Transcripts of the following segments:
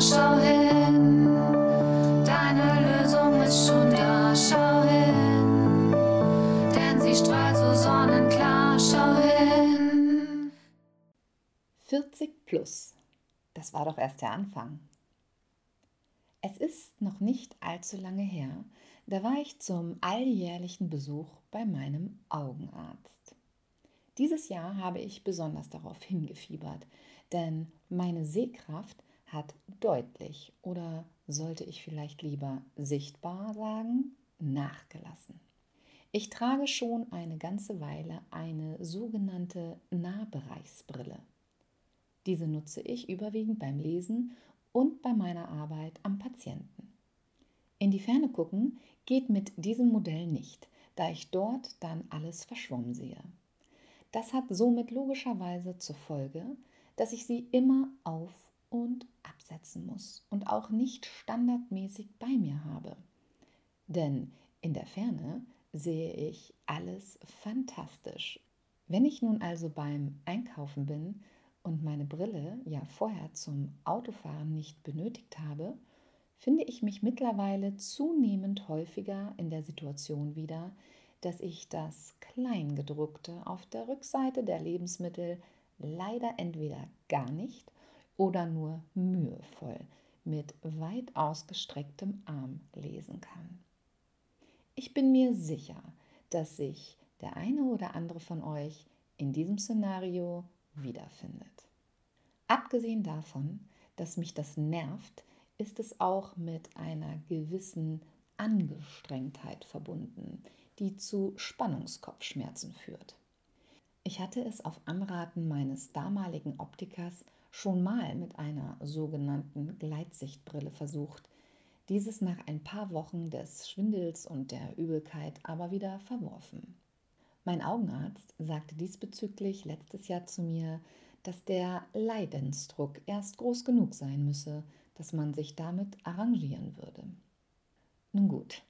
schau hin. Deine Lösung ist schon da, schau hin. Denn sie strahlt so sonnenklar, schau hin. 40 plus. Das war doch erst der Anfang. Es ist noch nicht allzu lange her, da war ich zum alljährlichen Besuch bei meinem Augenarzt. Dieses Jahr habe ich besonders darauf hingefiebert, denn meine Sehkraft hat deutlich oder sollte ich vielleicht lieber sichtbar sagen, nachgelassen. Ich trage schon eine ganze Weile eine sogenannte Nahbereichsbrille. Diese nutze ich überwiegend beim Lesen und bei meiner Arbeit am Patienten. In die Ferne gucken geht mit diesem Modell nicht, da ich dort dann alles verschwommen sehe. Das hat somit logischerweise zur Folge, dass ich sie immer auf und absetzen muss und auch nicht standardmäßig bei mir habe. Denn in der Ferne sehe ich alles fantastisch. Wenn ich nun also beim Einkaufen bin, und meine Brille ja vorher zum Autofahren nicht benötigt habe, finde ich mich mittlerweile zunehmend häufiger in der Situation wieder, dass ich das Kleingedruckte auf der Rückseite der Lebensmittel leider entweder gar nicht oder nur mühevoll mit weit ausgestrecktem Arm lesen kann. Ich bin mir sicher, dass sich der eine oder andere von euch in diesem Szenario wiederfindet. Abgesehen davon, dass mich das nervt, ist es auch mit einer gewissen Angestrengtheit verbunden, die zu Spannungskopfschmerzen führt. Ich hatte es auf Anraten meines damaligen Optikers schon mal mit einer sogenannten Gleitsichtbrille versucht, dieses nach ein paar Wochen des Schwindels und der Übelkeit aber wieder verworfen. Mein Augenarzt sagte diesbezüglich letztes Jahr zu mir, dass der Leidensdruck erst groß genug sein müsse, dass man sich damit arrangieren würde. Nun gut,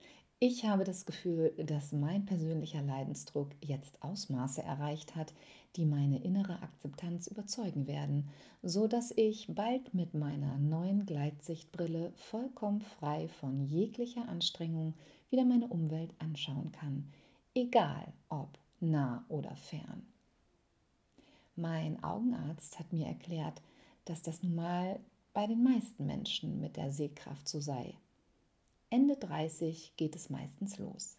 ich habe das Gefühl, dass mein persönlicher Leidensdruck jetzt Ausmaße erreicht hat, die meine innere Akzeptanz überzeugen werden, so dass ich bald mit meiner neuen Gleitsichtbrille vollkommen frei von jeglicher Anstrengung wieder meine Umwelt anschauen kann, egal ob nah oder fern. Mein Augenarzt hat mir erklärt, dass das nun mal bei den meisten Menschen mit der Sehkraft so sei. Ende 30 geht es meistens los.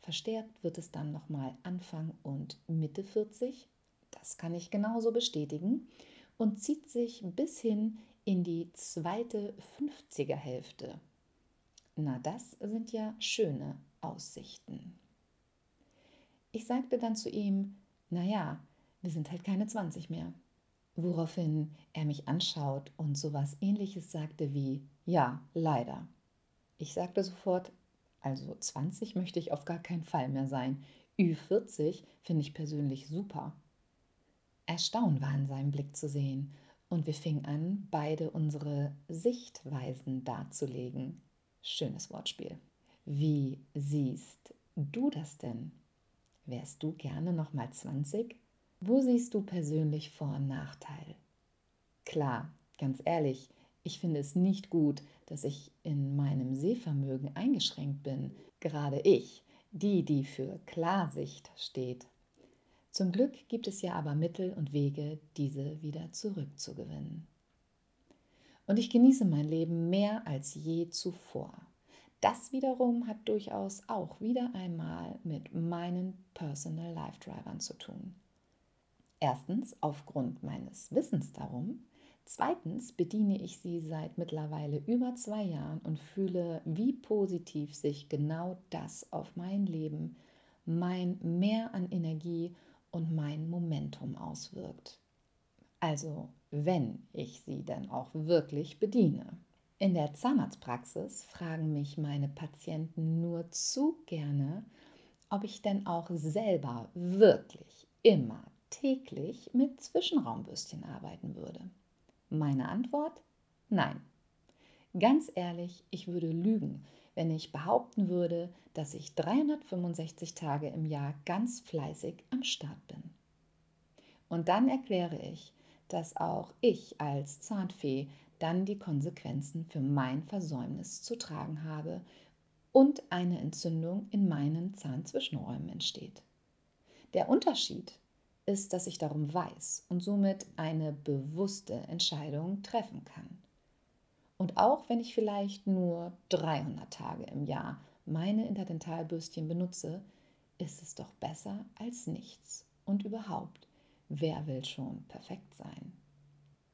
Verstärkt wird es dann nochmal Anfang und Mitte 40, das kann ich genauso bestätigen, und zieht sich bis hin in die zweite 50er Hälfte. Na, das sind ja schöne Aussichten. Ich sagte dann zu ihm, naja, wir sind halt keine 20 mehr. Woraufhin er mich anschaut und sowas ähnliches sagte wie, ja, leider. Ich sagte sofort, also 20 möchte ich auf gar keinen Fall mehr sein. Ü40 finde ich persönlich super. Erstaunt war in seinem Blick zu sehen und wir fingen an, beide unsere Sichtweisen darzulegen. Schönes Wortspiel. Wie siehst du das denn? Wärst du gerne noch mal 20? Wo siehst du persönlich Vor- und Nachteil? Klar, ganz ehrlich, ich finde es nicht gut, dass ich in meinem Sehvermögen eingeschränkt bin. Gerade ich, die, die für Klarsicht steht. Zum Glück gibt es ja aber Mittel und Wege, diese wieder zurückzugewinnen. Und ich genieße mein Leben mehr als je zuvor. Das wiederum hat durchaus auch wieder einmal mit meinen Personal Life Drivern zu tun. Erstens aufgrund meines Wissens darum. Zweitens bediene ich sie seit mittlerweile über zwei Jahren und fühle, wie positiv sich genau das auf mein Leben, mein Mehr an Energie und mein Momentum auswirkt. Also wenn ich sie dann auch wirklich bediene. In der Zahnarztpraxis fragen mich meine Patienten nur zu gerne, ob ich denn auch selber wirklich immer täglich mit Zwischenraumbürstchen arbeiten würde. Meine Antwort? Nein. Ganz ehrlich, ich würde lügen, wenn ich behaupten würde, dass ich 365 Tage im Jahr ganz fleißig am Start bin. Und dann erkläre ich, dass auch ich als Zahnfee dann die Konsequenzen für mein Versäumnis zu tragen habe und eine Entzündung in meinen Zahnzwischenräumen entsteht. Der Unterschied ist, dass ich darum weiß und somit eine bewusste Entscheidung treffen kann. Und auch wenn ich vielleicht nur 300 Tage im Jahr meine Interdentalbürstchen benutze, ist es doch besser als nichts. Und überhaupt, wer will schon perfekt sein?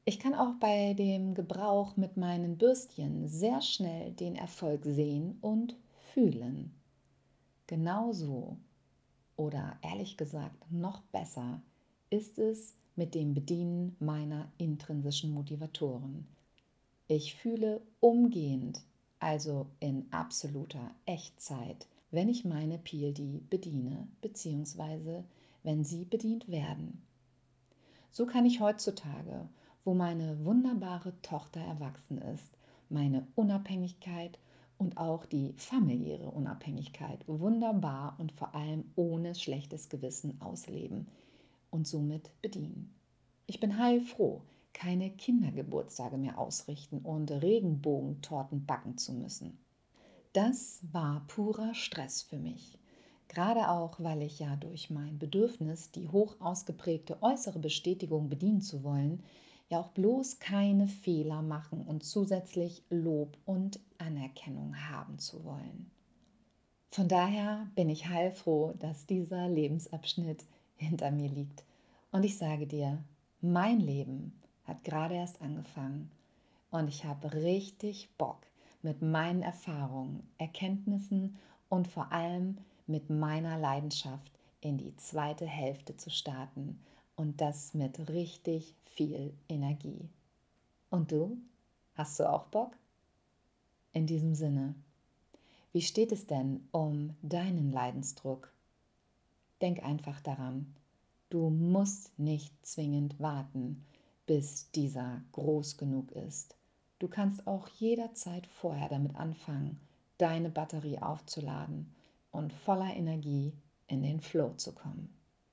Ich kann auch bei dem Gebrauch mit meinen Bürstchen sehr schnell den Erfolg sehen und fühlen. Genauso oder ehrlich gesagt noch besser ist es mit dem Bedienen meiner intrinsischen Motivatoren. Ich fühle umgehend, also in absoluter Echtzeit, wenn ich meine PLD bediene bzw. wenn sie bedient werden. So kann ich heutzutage wo meine wunderbare Tochter erwachsen ist, meine Unabhängigkeit und auch die familiäre Unabhängigkeit wunderbar und vor allem ohne schlechtes Gewissen ausleben und somit bedienen. Ich bin heilfroh, keine Kindergeburtstage mehr ausrichten und Regenbogentorten backen zu müssen. Das war purer Stress für mich. Gerade auch, weil ich ja durch mein Bedürfnis, die hoch ausgeprägte äußere Bestätigung bedienen zu wollen, ja auch bloß keine Fehler machen und zusätzlich Lob und Anerkennung haben zu wollen. Von daher bin ich heilfroh, dass dieser Lebensabschnitt hinter mir liegt. Und ich sage dir, mein Leben hat gerade erst angefangen und ich habe richtig Bock, mit meinen Erfahrungen, Erkenntnissen und vor allem mit meiner Leidenschaft in die zweite Hälfte zu starten und das mit richtig viel Energie. Und du? Hast du auch Bock? In diesem Sinne, wie steht es denn um deinen Leidensdruck? Denk einfach daran, du musst nicht zwingend warten, bis dieser groß genug ist. Du kannst auch jederzeit vorher damit anfangen, deine Batterie aufzuladen und voller Energie in den Flow zu kommen.